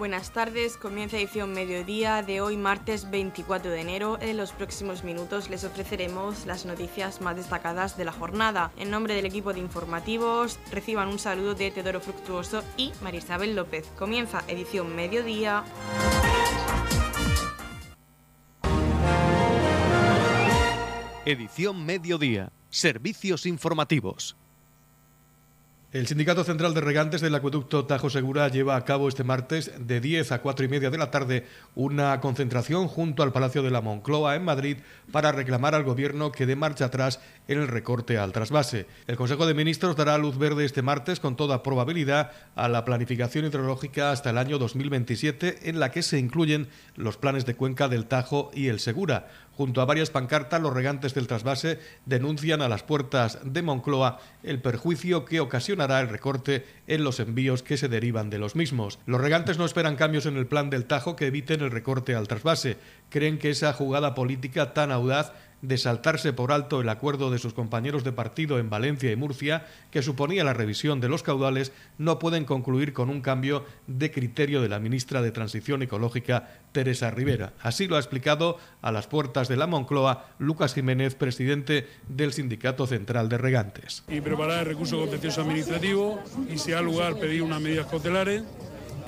Buenas tardes, comienza edición mediodía de hoy martes 24 de enero. En los próximos minutos les ofreceremos las noticias más destacadas de la jornada. En nombre del equipo de informativos, reciban un saludo de Teodoro Fructuoso y Marisabel López. Comienza edición mediodía. Edición mediodía. Servicios informativos. El Sindicato Central de Regantes del Acueducto Tajo Segura lleva a cabo este martes de 10 a 4 y media de la tarde una concentración junto al Palacio de la Moncloa en Madrid para reclamar al Gobierno que dé marcha atrás en el recorte al trasvase. El Consejo de Ministros dará luz verde este martes con toda probabilidad a la planificación hidrológica hasta el año 2027 en la que se incluyen los planes de cuenca del Tajo y el Segura. Junto a varias pancartas, los regantes del trasvase denuncian a las puertas de Moncloa el perjuicio que ocasionará el recorte en los envíos que se derivan de los mismos. Los regantes no esperan cambios en el plan del Tajo que eviten el recorte al trasvase. Creen que esa jugada política tan audaz de saltarse por alto el acuerdo de sus compañeros de partido en Valencia y Murcia, que suponía la revisión de los caudales, no pueden concluir con un cambio de criterio de la ministra de Transición Ecológica, Teresa Rivera. Así lo ha explicado a las puertas de la Moncloa Lucas Jiménez, presidente del Sindicato Central de Regantes. Y preparar el recurso contencioso administrativo y, si ha lugar, pedir unas medidas cautelares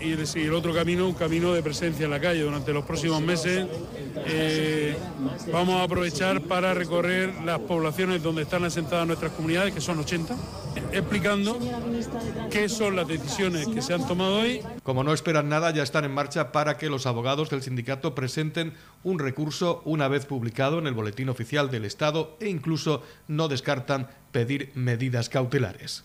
y el otro camino, un camino de presencia en la calle. Durante los próximos meses eh, vamos a aprovechar para recorrer las poblaciones donde están asentadas nuestras comunidades, que son 80, explicando qué son las decisiones que se han tomado hoy. Como no esperan nada, ya están en marcha para que los abogados del sindicato presenten un recurso una vez publicado en el Boletín Oficial del Estado e incluso no descartan pedir medidas cautelares.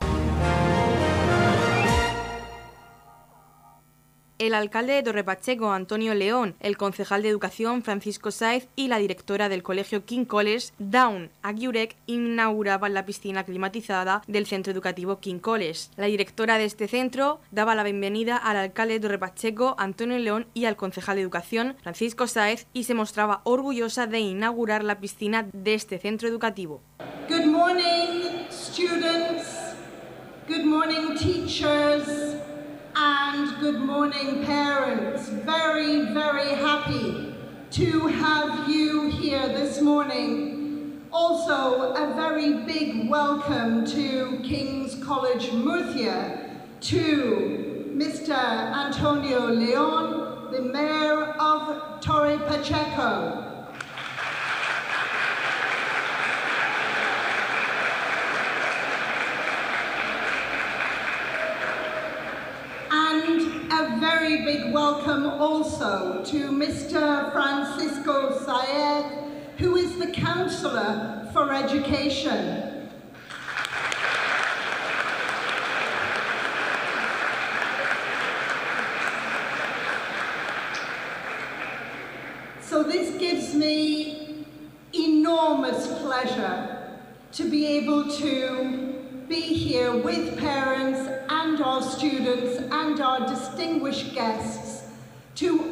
El alcalde de Torrepacheco, Antonio León, el concejal de Educación, Francisco Saez, y la directora del colegio King College, Down Aguirec, inauguraban la piscina climatizada del centro educativo King College. La directora de este centro daba la bienvenida al alcalde de Torrepacheco, Antonio León, y al concejal de Educación, Francisco Saez, y se mostraba orgullosa de inaugurar la piscina de este centro educativo. Good morning, students. Good morning, teachers. And good morning parents. Very, very happy to have you here this morning. Also, a very big welcome to King's College Murcia, to Mr. Antonio Leon, the Mayor of Torre Pacheco, a very welcome also to Mr. Francisco Saed, who is the Councillor for Education. So this gives me enormous pleasure to be able to be here with parents and our students and our distinguished guests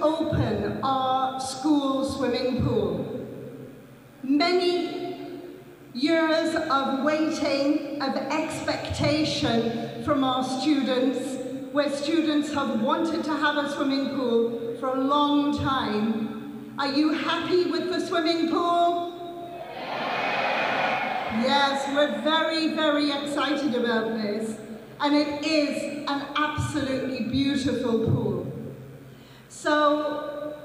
open our school swimming pool. Many years of waiting, of expectation from our students, where students have wanted to have a swimming pool for a long time. Are you happy with the swimming pool? Yes, we're very, very excited about this. And it is an absolutely beautiful pool. So,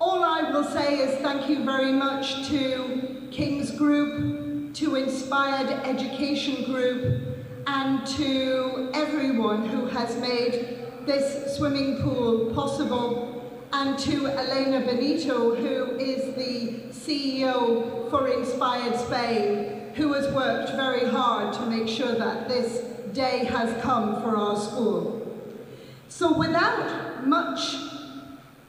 all I will say is thank you very much to King's Group, to Inspired Education Group, and to everyone who has made this swimming pool possible and to Elena Benito, who is the CEO for Inspired Spain, who has worked very hard to make sure that this day has come for our school. So without much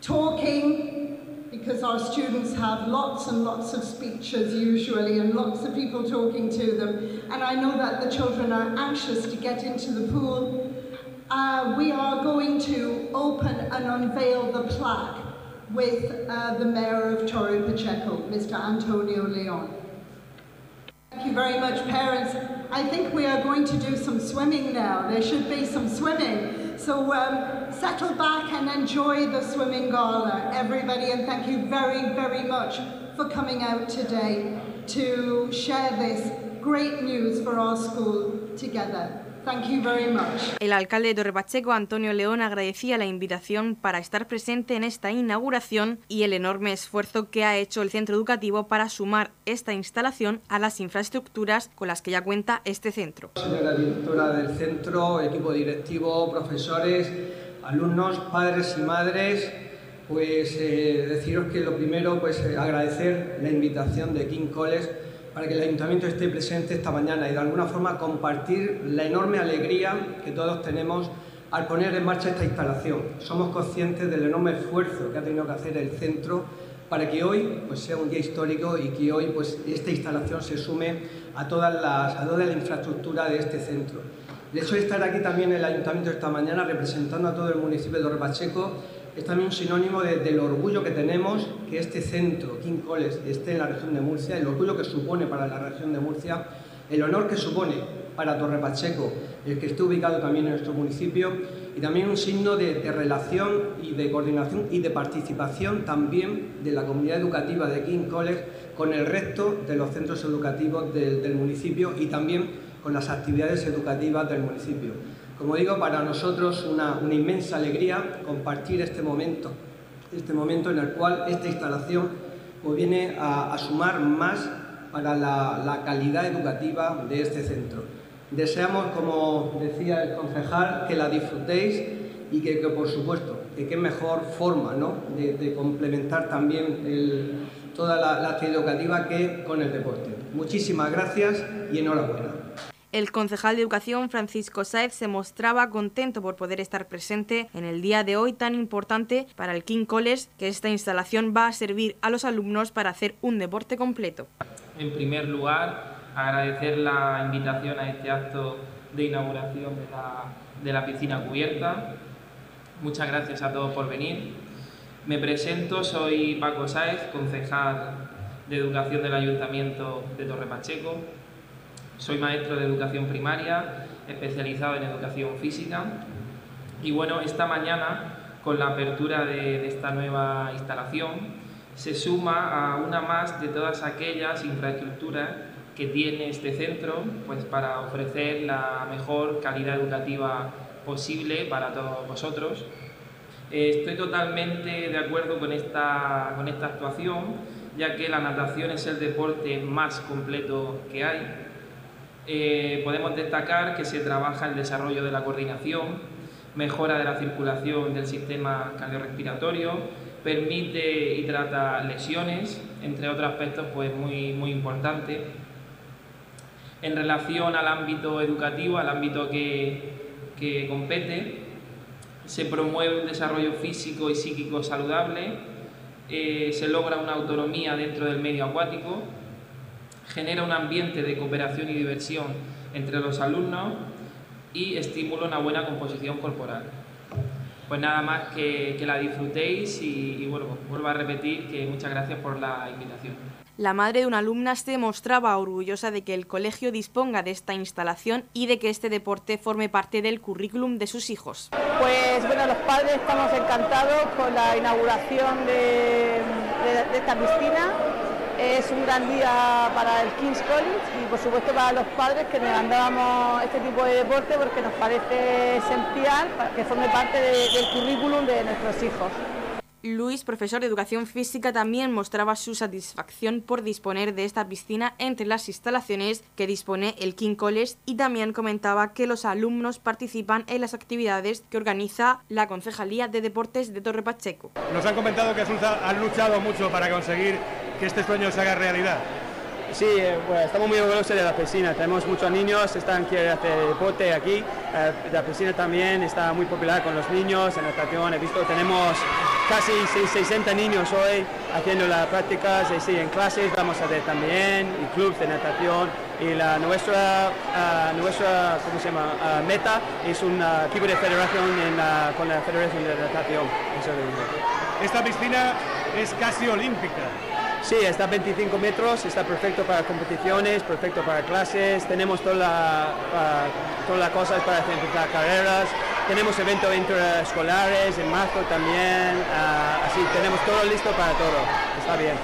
talking, because our students have lots and lots of speeches usually and lots of people talking to them, and I know that the children are anxious to get into the pool, uh, we are going to open and unveil the plaque with uh, the Mayor of Torre Pacheco, Mr. Antonio Leon. Thank you very much, parents. I think we are going to do some swimming now. There should be some swimming. So um, settle back and enjoy the swimming gala, everybody, and thank you very, very much for coming out today to share this great news for our school together. Thank you very much. El alcalde de Torre Pacheco, Antonio León, agradecía la invitación para estar presente en esta inauguración y el enorme esfuerzo que ha hecho el centro educativo para sumar esta instalación a las infraestructuras con las que ya cuenta este centro. Señora directora del centro, equipo directivo, profesores, alumnos, padres y madres, pues eh, deciros que lo primero, pues eh, agradecer la invitación de King College para que el Ayuntamiento esté presente esta mañana y de alguna forma compartir la enorme alegría que todos tenemos al poner en marcha esta instalación. Somos conscientes del enorme esfuerzo que ha tenido que hacer el centro para que hoy pues, sea un día histórico y que hoy pues, esta instalación se sume a, todas las, a toda la infraestructura de este centro. De hecho, estar aquí también el Ayuntamiento esta mañana representando a todo el municipio de Torrepacheco es también un sinónimo del orgullo que tenemos que este centro, King College, esté en la región de Murcia, el orgullo que supone para la región de Murcia, el honor que supone para Torre Pacheco, el que esté ubicado también en nuestro municipio, y también un signo de, relación y de coordinación y de participación también de la comunidad educativa de King College con el resto de los centros educativos del municipio y también con las actividades educativas del municipio. Como digo, para nosotros una, inmensa alegría compartir este momento, este momento en el cual esta instalación pues, viene a, sumar más para la, calidad educativa de este centro. Deseamos, como decía el concejal, que la disfrutéis y que, por supuesto, que qué mejor forma ¿no? de, complementar también toda la, la actividad educativa que con el deporte. Muchísimas gracias y enhorabuena. El concejal de Educación, Francisco Saez, se mostraba contento por poder estar presente en el día de hoy tan importante para el King College, que esta instalación va a servir a los alumnos para hacer un deporte completo. En primer lugar, agradecer la invitación a este acto de inauguración de la, piscina cubierta. Muchas gracias a todos por venir. Me presento, soy Paco Sáez, concejal de Educación del Ayuntamiento de Torre Pacheco. Soy maestro de educación primaria, especializado en educación física. Y bueno, esta mañana, con la apertura de, esta nueva instalación, se suma a una más de todas aquellas infraestructuras que tiene este centro pues para ofrecer la mejor calidad educativa posible para todos vosotros. Estoy totalmente de acuerdo con esta, con esta actuación, ya que la natación es el deporte más completo que hay eh, podemos destacar que se trabaja el desarrollo de la coordinación, mejora de la circulación del sistema cardiorrespiratorio, permite y trata lesiones, entre otros aspectos pues muy, muy importantes. En relación al ámbito educativo, al ámbito que, que compete, se promueve un desarrollo físico y psíquico saludable, eh, se logra una autonomía dentro del medio acuático, genera un ambiente de cooperación y diversión entre los alumnos y estimula una buena composición corporal. Pues nada más que, que la disfrutéis y, vuelvo, vuelvo a repetir que muchas gracias por la invitación. La madre de una alumna se mostraba orgullosa de que el colegio disponga de esta instalación y de que este deporte forme parte del currículum de sus hijos. Pues bueno, los padres estamos encantados con la inauguración de, de esta piscina es un gran día para el King's College y por supuesto para los padres que demandábamos este tipo de deporte porque nos parece esencial que forme parte del currículum de nuestros hijos. Luis, profesor de educación física, también mostraba su satisfacción por disponer de esta piscina entre las instalaciones que dispone el King College y también comentaba que los alumnos participan en las actividades que organiza la Concejalía de Deportes de Torre Pacheco. Nos han comentado que han luchado mucho para conseguir que este sueño se haga realidad. Sí, eh, estamos muy orgullosos de la piscina. Tenemos muchos niños, están quieren hacer deporte aquí. Eh, la piscina también está muy popular con los niños en natación. He visto, tenemos casi 60 niños hoy haciendo las prácticas y sí, en clases vamos a ver también y clubes de natación y la nuestra ah, nuestra ¿cómo se llama? Ah, meta es un equipo de federación con la federación de natación esta piscina es casi olímpica Sí, está a 25 metros, está perfecto para competiciones, perfecto para clases, tenemos todas las cosas para hacer carreras, tenemos eventos interescolares en marzo también, ah, así tenemos todo listo para todo, está bien.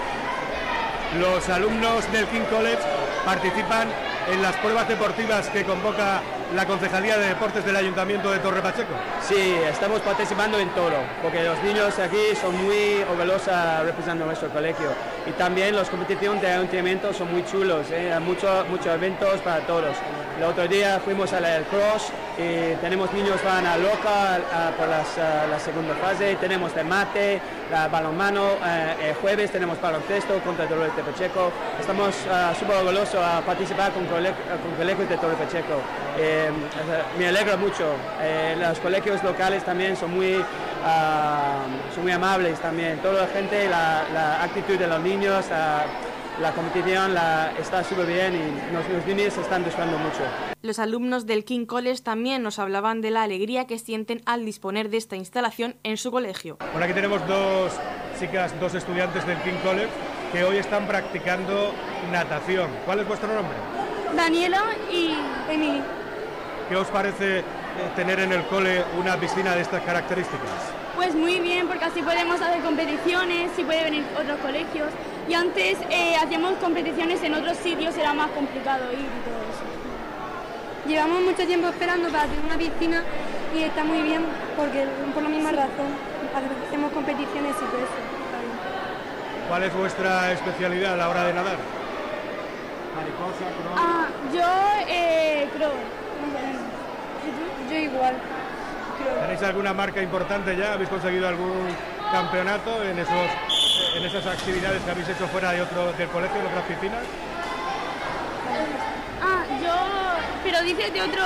Los alumnos del King College participan en las pruebas deportivas que convoca la Concejalía de Deportes del Ayuntamiento de Torre Pacheco? Sí, estamos participando en todo, porque los niños aquí son muy orgullosos representando nuestro colegio. Y también las competiciones de ayuntamiento son muy chulos, ¿eh? muchos eventos para todos. El otro día fuimos al cross y tenemos niños van a loca por la segunda fase, tenemos de mate, la balonmano, eh, el jueves tenemos baloncesto contra el Torre Pacheco. Estamos uh, súper orgullosos a participar con, con colegios de Torre Pacheco. Eh, me alegra mucho. Eh, los colegios locales también son muy, ah, son muy amables también. Toda la gente, la, actitud de los niños, la competición la, está súper bien y los, niños están disfrutando mucho. Los alumnos del King College también nos hablaban de la alegría que sienten al disponer de esta instalación en su colegio. Bueno, aquí tenemos dos chicas, dos estudiantes del King College que hoy están practicando natación. ¿Cuál es vuestro nombre? Daniela y Emily. ¿Qué os parece eh, tener en el cole una piscina de estas características? Pues muy bien, porque así podemos hacer competiciones, y puede venir otros colegios. Y antes eh, hacíamos competiciones en otros sitios, era más complicado ir y todo eso. Llevamos mucho tiempo esperando para tener una piscina y está muy bien, porque por la misma razón hacemos competiciones y todo eso. ¿Cuál es vuestra especialidad a la hora de nadar? Mariposa, Ah, yo eh, creo. Yo igual. ¿Tenéis alguna marca importante ya? ¿Habéis conseguido algún campeonato en, esos, en esas actividades que habéis hecho fuera de otro, del colegio, en otras piscinas? Ah, yo... Pero dices de otro...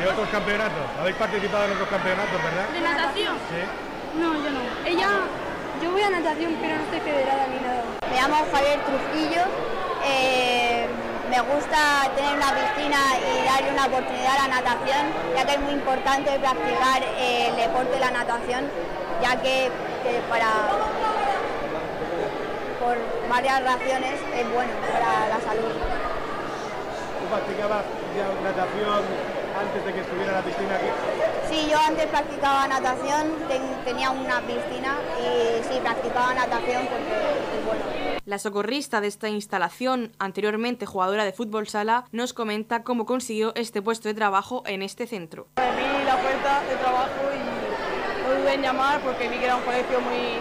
¿De otros campeonatos? ¿Habéis participado en otros campeonatos, verdad? ¿De natación? Sí. No, yo no. Ella... Yo voy a natación, pero no estoy federada ni nada. Me llamo Javier Trujillo. Eh me gusta tener una piscina y darle una oportunidad a la natación, ya que es muy importante practicar el deporte de la natación, ya que, para por varias razones es bueno para la salud. ¿Tú practicabas natación antes de que estuviera la piscina aquí? Sí, yo antes practicaba natación, tenía una piscina y sí, practicaba natación porque es bueno. La socorrista de esta instalación, anteriormente jugadora de fútbol sala, nos comenta cómo consiguió este puesto de trabajo en este centro. Vi la oferta de trabajo y no dudé en llamar porque vi que era un colegio muy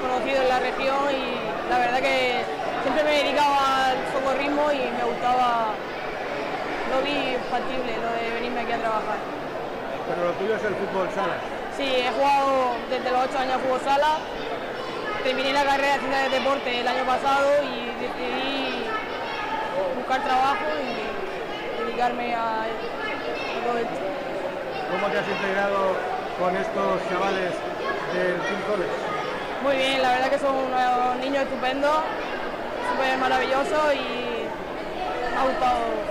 conocido en la región y la verdad que siempre me dedicaba al socorrismo y me gustaba lo vi factible, lo de venirme aquí a trabajar. Pero lo tuyo es el fútbol sala. Sí, he jugado desde los 8 años fútbol sala. Terminé la carrera de ciencias de deporte el año pasado y decidí buscar trabajo y dedicarme a, todo esto. ¿Cómo te has integrado con estos chavales del Team College? Muy bien, la verdad que son unos niños estupendos, súper maravillosos y me ha gustado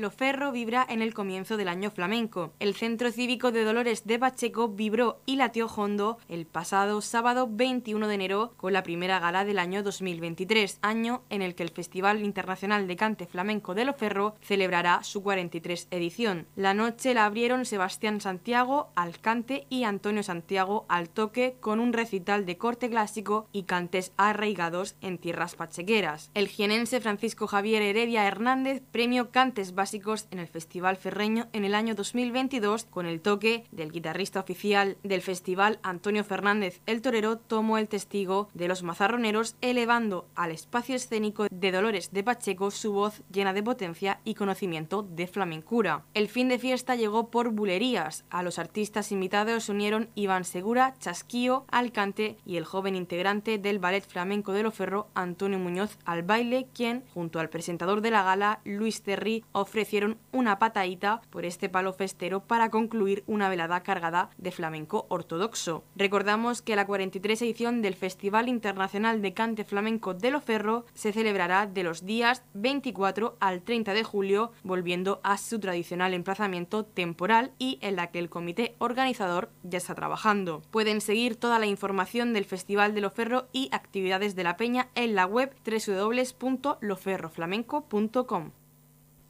Loferro vibra en el comienzo del año flamenco. El Centro Cívico de Dolores de Pacheco vibró y latió hondo el pasado sábado 21 de enero con la primera gala del año 2023, año en el que el Festival Internacional de Cante Flamenco de Loferro celebrará su 43 edición. La noche la abrieron Sebastián Santiago al cante y Antonio Santiago al toque con un recital de corte clásico y cantes arraigados en tierras pachequeras. El jienense Francisco Javier Heredia Hernández premio Cantes Básicos en el Festival Ferreño en el año 2022 con el toque del guitarrista oficial del festival Antonio Fernández el Torero tomó el testigo de los mazarroneros elevando al espacio escénico de Dolores de Pacheco su voz llena de potencia y conocimiento de flamencura. El fin de fiesta llegó por bulerías. A los artistas invitados se unieron Iván Segura, Chasquío, Alcante y el joven integrante del Ballet Flamenco de Loferro, Antonio Muñoz, al baile, quien, junto al presentador de la gala, Luis Terry, ofreció ofrecieron una patadita por este palo festero para concluir una velada cargada de flamenco ortodoxo. Recordamos que la 43 edición del Festival Internacional de Cante Flamenco de Loferro se celebrará de los días 24 al 30 de julio, volviendo a su tradicional emplazamiento temporal y en la que el comité organizador ya está trabajando. Pueden seguir toda la información del Festival de Loferro y actividades de la Peña en la web www.loferroflamenco.com.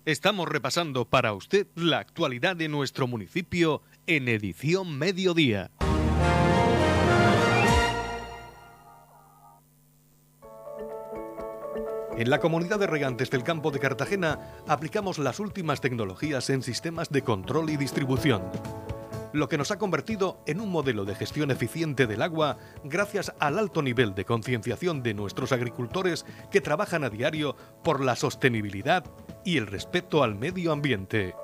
Estamos repasando para usted la actualidad de nuestro municipio en edición mediodía. En la comunidad de regantes del campo de Cartagena aplicamos las últimas tecnologías en sistemas de control y distribución, lo que nos ha convertido en un modelo de gestión eficiente del agua gracias al alto nivel de concienciación de nuestros agricultores que trabajan a diario por la sostenibilidad y el respeto al medio ambiente.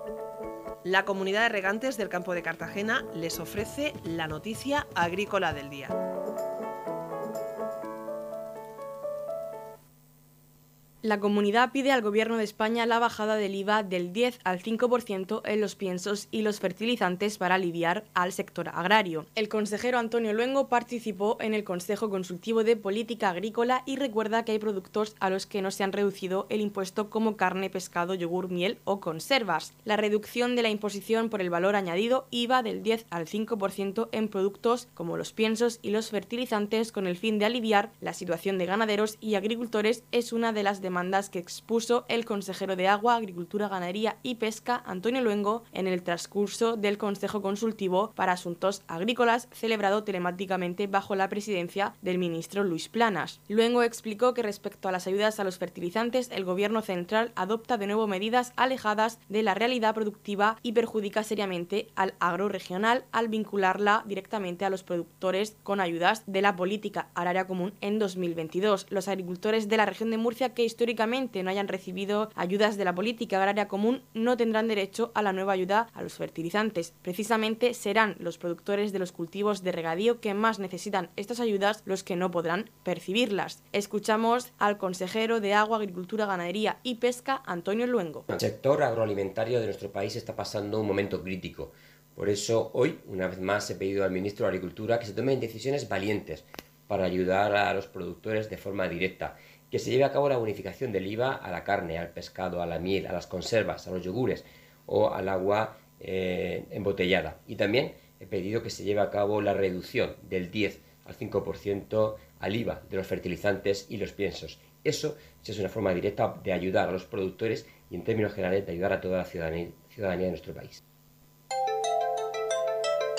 La comunidad de regantes del campo de Cartagena les ofrece la noticia agrícola del día. La comunidad pide al Gobierno de España la bajada del IVA del 10 al 5% en los piensos y los fertilizantes para aliviar al sector agrario. El consejero Antonio Luengo participó en el Consejo Consultivo de Política Agrícola y recuerda que hay productos a los que no se han reducido el impuesto como carne, pescado, yogur, miel o conservas. La reducción de la imposición por el valor añadido IVA del 10 al 5% en productos como los piensos y los fertilizantes con el fin de aliviar la situación de ganaderos y agricultores es una de las demandas que expuso el consejero de Agua, Agricultura, Ganadería y Pesca, Antonio Luengo, en el transcurso del Consejo Consultivo para Asuntos Agrícolas celebrado telemáticamente bajo la presidencia del ministro Luis Planas. Luengo explicó que respecto a las ayudas a los fertilizantes, el Gobierno central adopta de nuevo medidas alejadas de la realidad productiva y perjudica seriamente al agro regional al vincularla directamente a los productores con ayudas de la política agraria común en 2022. Los agricultores de la región de Murcia que históricamente no hayan recibido ayudas de la política agraria común no tendrán derecho a la nueva ayuda a los fertilizantes. Precisamente serán los productores de los cultivos de regadío que más necesitan estas ayudas los que no podrán percibirlas. Escuchamos al consejero de Agua, Agricultura, Ganadería y Pesca, Antonio Luengo. El sector agroalimentario de nuestro país está pasando un momento crítico. Por eso hoy, una vez más, he pedido al ministro de Agricultura que se tomen decisiones valientes para ayudar a los productores de forma directa que se lleve a cabo la bonificación del IVA a la carne, al pescado, a la miel, a las conservas, a los yogures o al agua eh, embotellada. Y también he pedido que se lleve a cabo la reducción del 10 al 5% al IVA de los fertilizantes y los piensos. Eso es una forma directa de ayudar a los productores y en términos generales de ayudar a toda la ciudadanía, ciudadanía de nuestro país.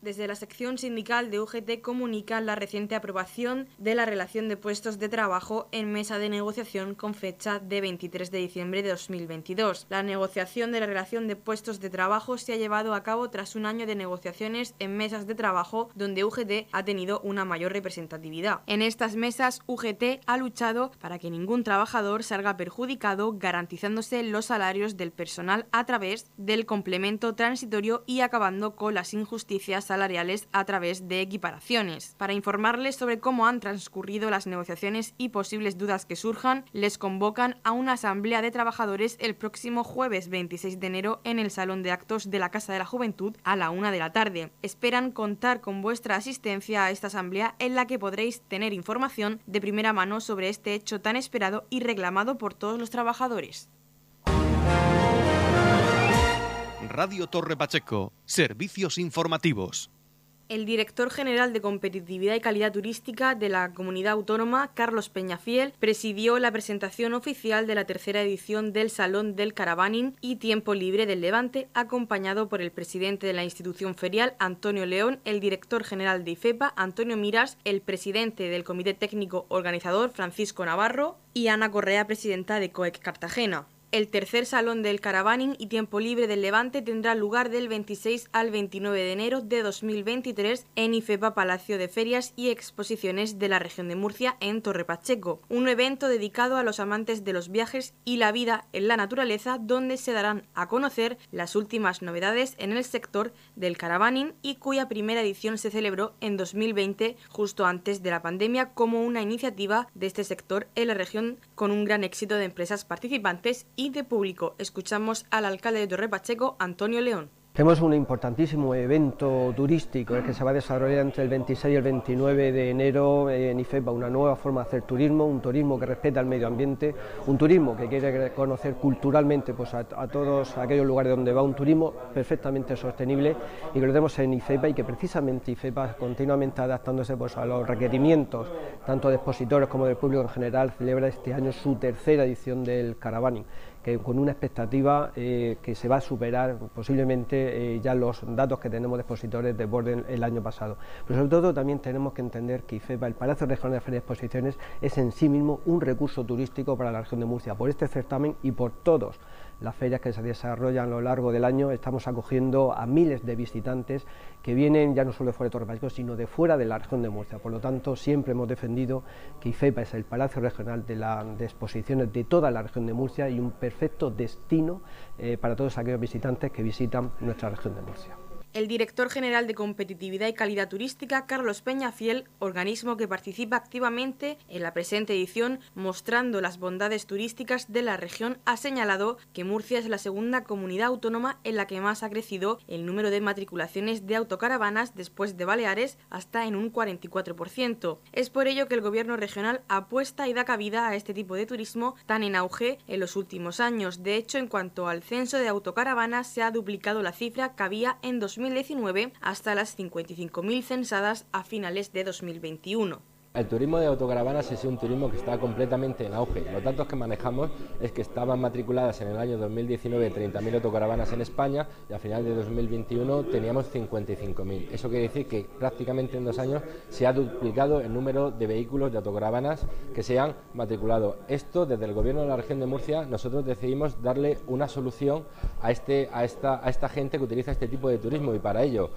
Desde la sección sindical de UGT comunican la reciente aprobación de la relación de puestos de trabajo en mesa de negociación con fecha de 23 de diciembre de 2022. La negociación de la relación de puestos de trabajo se ha llevado a cabo tras un año de negociaciones en mesas de trabajo donde UGT ha tenido una mayor representatividad. En estas mesas UGT ha luchado para que ningún trabajador salga perjudicado garantizándose los salarios del personal a través del complemento transitorio y acabando con las injusticias salariales a través de equiparaciones. Para informarles sobre cómo han transcurrido las negociaciones y posibles dudas que surjan, les convocan a una asamblea de trabajadores el próximo jueves 26 de enero en el Salón de Actos de la Casa de la Juventud a la una de la tarde. Esperan contar con vuestra asistencia a esta asamblea en la que podréis tener información de primera mano sobre este hecho tan esperado y reclamado por todos los trabajadores. Radio Torre Pacheco, servicios informativos. El director general de Competitividad y Calidad Turística de la Comunidad Autónoma, Carlos Peñafiel, presidió la presentación oficial de la tercera edición del Salón del Caravaning y Tiempo Libre del Levante, acompañado por el presidente de la institución ferial, Antonio León, el director general de IFEPA, Antonio Miras, el presidente del Comité Técnico Organizador, Francisco Navarro, y Ana Correa, presidenta de COEC Cartagena. El tercer Salón del Caravaning y Tiempo Libre del Levante tendrá lugar del 26 al 29 de enero de 2023 en IFEPA Palacio de Ferias y Exposiciones de la región de Murcia en Torre Pacheco, un evento dedicado a los amantes de los viajes y la vida en la naturaleza donde se darán a conocer las últimas novedades en el sector del caravaning y cuya primera edición se celebró en 2020 justo antes de la pandemia como una iniciativa de este sector en la región con un gran éxito de empresas participantes y de público. Escuchamos al alcalde de Torre Pacheco, Antonio León. Tenemos un importantísimo evento turístico que se va a desarrollar entre el 26 y el 29 de enero en IFEPA, una nueva forma de hacer turismo, un turismo que respeta el medio ambiente, un turismo que quiere conocer culturalmente pues, a, todos aquellos lugares donde va un turismo perfectamente sostenible y que lo tenemos en IFEPA y que precisamente IFEPA continuamente adaptándose pues, a los requerimientos tanto de expositores como del público en general celebra este año su tercera edición del Caravaning con una expectativa eh, que se va a superar posiblemente eh, ya los datos que tenemos de expositores de Borden el año pasado. Pero sobre todo también tenemos que entender que IFEPA, el Palacio Regional de Ferias y Exposiciones, es en sí mismo un recurso turístico para la región de Murcia, por este certamen y por todos las ferias que se desarrollan a lo largo del año, estamos acogiendo a miles de visitantes que vienen ya no solo de fuera de Torre sino de fuera de la región de Murcia. Por lo tanto, siempre hemos defendido que IFEPA es el Palacio Regional de, la, Exposiciones de toda la región de Murcia y un perfecto destino eh, para todos aquellos visitantes que visitan nuestra región de Murcia el director general de Competitividad y Calidad Turística, Carlos Peña Fiel, organismo que participa activamente en la presente edición mostrando las bondades turísticas de la región, ha señalado que Murcia es la segunda comunidad autónoma en la que más ha crecido el número de matriculaciones de autocaravanas después de Baleares hasta en un 44%. Es por ello que el gobierno regional apuesta y da cabida a este tipo de turismo tan en auge en los últimos años. De hecho, en cuanto al censo de autocaravanas, se ha duplicado la cifra que había en 2000 2019 hasta las 55.000 censadas a finales de 2021. El turismo de autocaravanas es un turismo que está completamente en auge. Los datos que manejamos es que estaban matriculadas en el año 2019 30.000 autocaravanas en España y a final de 2021 teníamos 55.000. Eso quiere decir que prácticamente en dos años se ha duplicado el número de vehículos de autocaravanas que se han matriculado. Esto desde el gobierno de la región de Murcia nosotros decidimos darle una solución a, este, a, esta, a esta gente que utiliza este tipo de turismo y para ello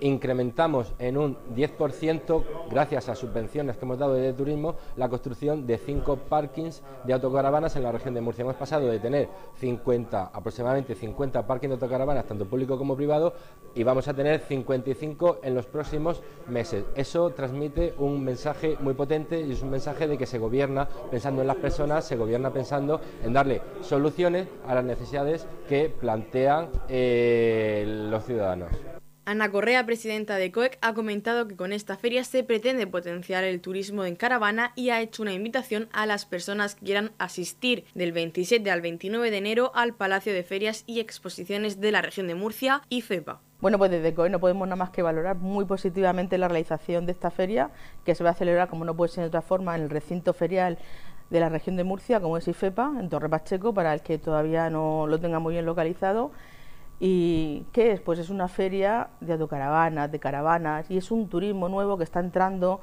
incrementamos en un 10%, gracias a subvenciones que hemos dado de turismo, la construcción de cinco parkings de autocaravanas en la región de Murcia. Hemos pasado de tener 50, aproximadamente 50 parkings de autocaravanas, tanto público como privado, y vamos a tener 55 en los próximos meses. Eso transmite un mensaje muy potente y es un mensaje de que se gobierna pensando en las personas, se gobierna pensando en darle soluciones a las necesidades que plantean eh, los ciudadanos. Ana Correa, presidenta de COEC, ha comentado que con esta feria se pretende potenciar el turismo en caravana y ha hecho una invitación a las personas que quieran asistir del 27 al 29 de enero al Palacio de Ferias y Exposiciones de la región de Murcia y FEPA. Bueno, pues desde COE no podemos nada más que valorar muy positivamente la realización de esta feria, que se va a celebrar, como no puede ser de otra forma, en el recinto ferial de la región de Murcia, como es IFEPA, en Torre Pacheco, para el que todavía no lo tenga muy bien localizado ¿Y qué es? Pues es una feria de autocaravanas, de caravanas, y es un turismo nuevo que está entrando,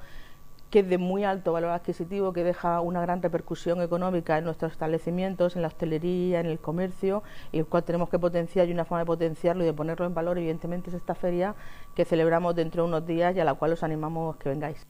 que es de muy alto valor adquisitivo, que deja una gran repercusión económica en nuestros establecimientos, en la hostelería, en el comercio, y el cual tenemos que potenciar, y una forma de potenciarlo y de ponerlo en valor, evidentemente, es esta feria que celebramos dentro de unos días y a la cual os animamos que vengáis.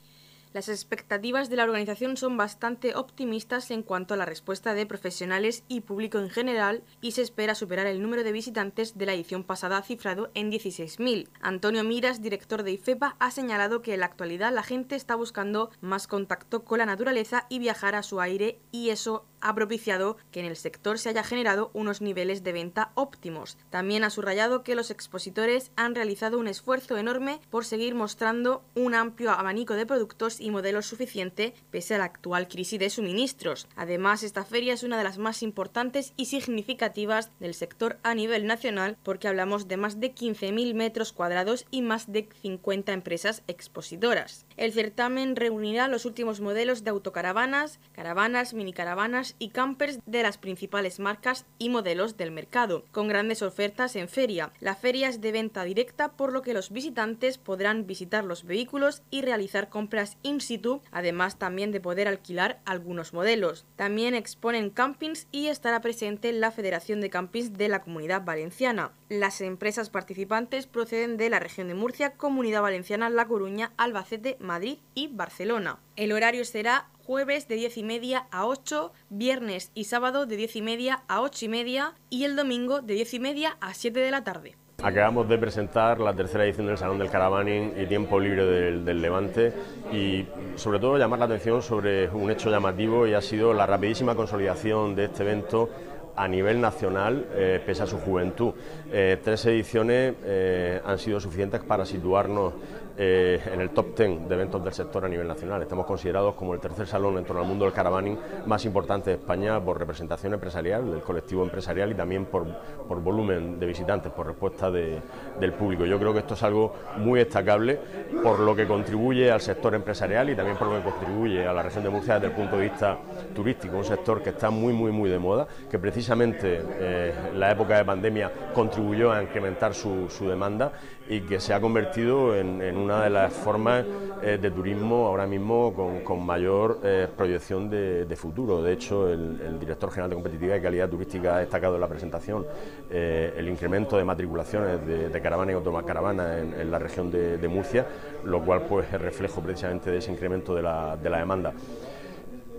Las expectativas de la organización son bastante optimistas en cuanto a la respuesta de profesionales y público en general y se espera superar el número de visitantes de la edición pasada cifrado en 16.000. Antonio Miras, director de IFEPA, ha señalado que en la actualidad la gente está buscando más contacto con la naturaleza y viajar a su aire y eso ha propiciado que en el sector se haya generado unos niveles de venta óptimos. También ha subrayado que los expositores han realizado un esfuerzo enorme por seguir mostrando un amplio abanico de productos modelos suficiente pese a la actual crisis de suministros. Además, esta feria es una de las más importantes y significativas del sector a nivel nacional porque hablamos de más de 15.000 metros cuadrados y más de 50 empresas expositoras. El certamen reunirá los últimos modelos de autocaravanas, caravanas, minicaravanas caravanas y campers de las principales marcas y modelos del mercado, con grandes ofertas en feria. La feria es de venta directa, por lo que los visitantes podrán visitar los vehículos y realizar compras situ, además también de poder alquilar algunos modelos. También exponen campings y estará presente la Federación de Campings de la Comunidad Valenciana. Las empresas participantes proceden de la región de Murcia, Comunidad Valenciana, La Coruña, Albacete, Madrid y Barcelona. El horario será jueves de 10 y media a 8, viernes y sábado de 10 y media a 8 y media y el domingo de 10 y media a 7 de la tarde. Acabamos de presentar la tercera edición del Salón del Caravaning y Tiempo Libre del, Levante y sobre todo llamar la atención sobre un hecho llamativo y ha sido la rapidísima consolidación de este evento a nivel nacional, eh, pese a su juventud. Eh, tres ediciones eh, han sido suficientes para situarnos eh, en el top 10 de eventos del sector a nivel nacional. Estamos considerados como el tercer salón en torno al mundo del caravaning más importante de España por representación empresarial, del colectivo empresarial y también por, por volumen de visitantes, por respuesta del público. Yo creo que esto es algo muy destacable por lo que contribuye al sector empresarial y también por lo que contribuye a la región de Murcia desde el punto de vista turístico, un sector que está muy, muy, muy de moda, que precisamente eh, la época de pandemia contribuyó a incrementar su, su demanda y que se ha convertido en, una de las formas eh, de turismo ahora mismo con, mayor eh, proyección de, futuro. De hecho, el, director general de competitividad y calidad turística ha destacado en la presentación eh, el incremento de matriculaciones de, de caravanas y autocaravanas en, en la región de, Murcia, lo cual pues es reflejo precisamente de ese incremento de la, de la demanda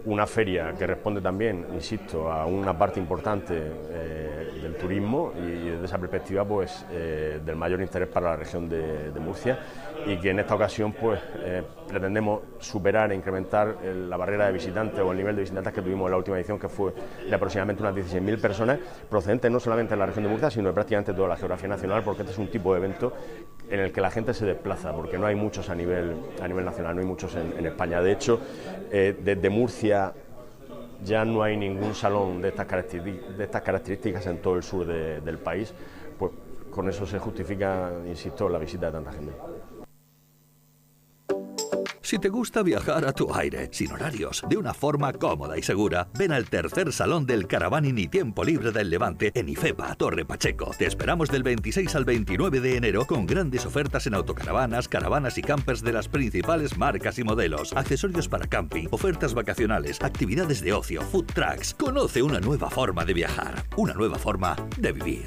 una feria que responde también, insisto, a una parte importante del turismo y desde esa perspectiva pues eh, del mayor interés para la región de, Murcia y que en esta ocasión pues eh, pretendemos superar e incrementar la barrera de visitantes o el nivel de visitantes que tuvimos en la última edición que fue de aproximadamente unas 16.000 personas procedentes no solamente de la región de Murcia sino de prácticamente toda la geografía nacional porque este es un tipo de evento en el que la gente se desplaza porque no hay muchos a nivel, a nivel nacional, no hay muchos en, España. De hecho, desde Murcia ya no hay ningún salón de estas, características, de estas características en todo el sur del país, pues con eso se justifica, insisto, la visita de tanta gente. Si te gusta viajar a tu aire, sin horarios, de una forma cómoda y segura, ven al tercer salón del Caravaning y Tiempo Libre del Levante en Ifepa, Torre Pacheco. Te esperamos del 26 al 29 de enero con grandes ofertas en autocaravanas, caravanas y campers de las principales marcas y modelos, accesorios para camping, ofertas vacacionales, actividades de ocio, food trucks. Conoce una nueva forma de viajar, una nueva forma de vivir.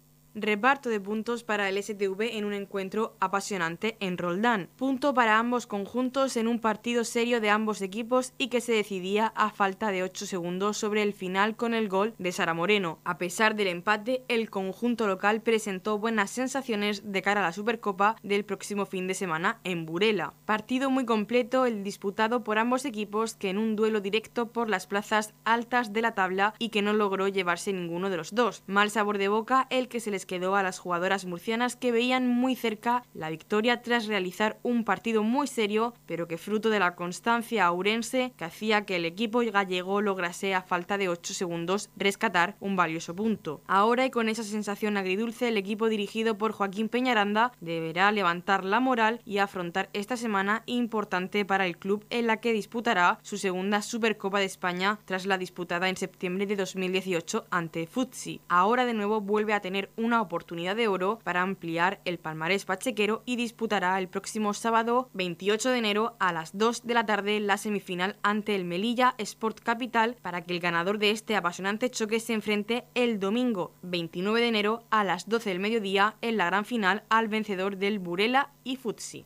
Reparto de puntos para el STV en un encuentro apasionante en Roldán. Punto para ambos conjuntos en un partido serio de ambos equipos y que se decidía a falta de 8 segundos sobre el final con el gol de Sara Moreno. A pesar del empate, el conjunto local presentó buenas sensaciones de cara a la Supercopa del próximo fin de semana en Burela. Partido muy completo el disputado por ambos equipos que en un duelo directo por las plazas altas de la tabla y que no logró llevarse ninguno de los dos. Mal sabor de boca el que se les quedó a las jugadoras murcianas que veían muy cerca la victoria tras realizar un partido muy serio, pero que fruto de la constancia aurense que hacía que el equipo gallego lograse a falta de 8 segundos rescatar un valioso punto. Ahora y con esa sensación agridulce, el equipo dirigido por Joaquín Peñaranda deberá levantar la moral y afrontar esta semana importante para el club en la que disputará su segunda Supercopa de España tras la disputada en septiembre de 2018 ante Futsi. Ahora de nuevo vuelve a tener un una oportunidad de oro para ampliar el palmarés pachequero y disputará el próximo sábado 28 de enero a las 2 de la tarde la semifinal ante el Melilla Sport Capital para que el ganador de este apasionante choque se enfrente el domingo 29 de enero a las 12 del mediodía en la gran final al vencedor del Burela y Futsi.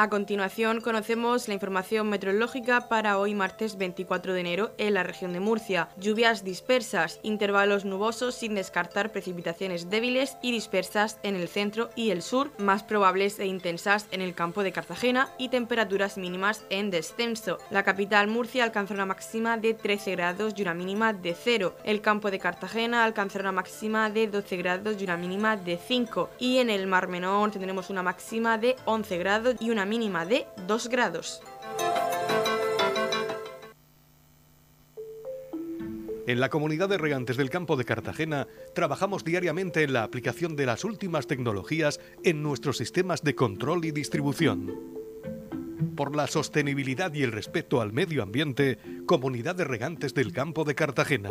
A continuación conocemos la información meteorológica para hoy martes 24 de enero en la región de Murcia. Lluvias dispersas, intervalos nubosos sin descartar precipitaciones débiles y dispersas en el centro y el sur, más probables e intensas en el campo de Cartagena y temperaturas mínimas en descenso. La capital Murcia alcanza una máxima de 13 grados y una mínima de 0. El campo de Cartagena alcanzará una máxima de 12 grados y una mínima de 5. Y en el Mar Menor tendremos una máxima de 11 grados y una mínima de 2 grados. En la comunidad de regantes del campo de Cartagena trabajamos diariamente en la aplicación de las últimas tecnologías en nuestros sistemas de control y distribución. Por la sostenibilidad y el respeto al medio ambiente, Comunidad de Regantes del Campo de Cartagena.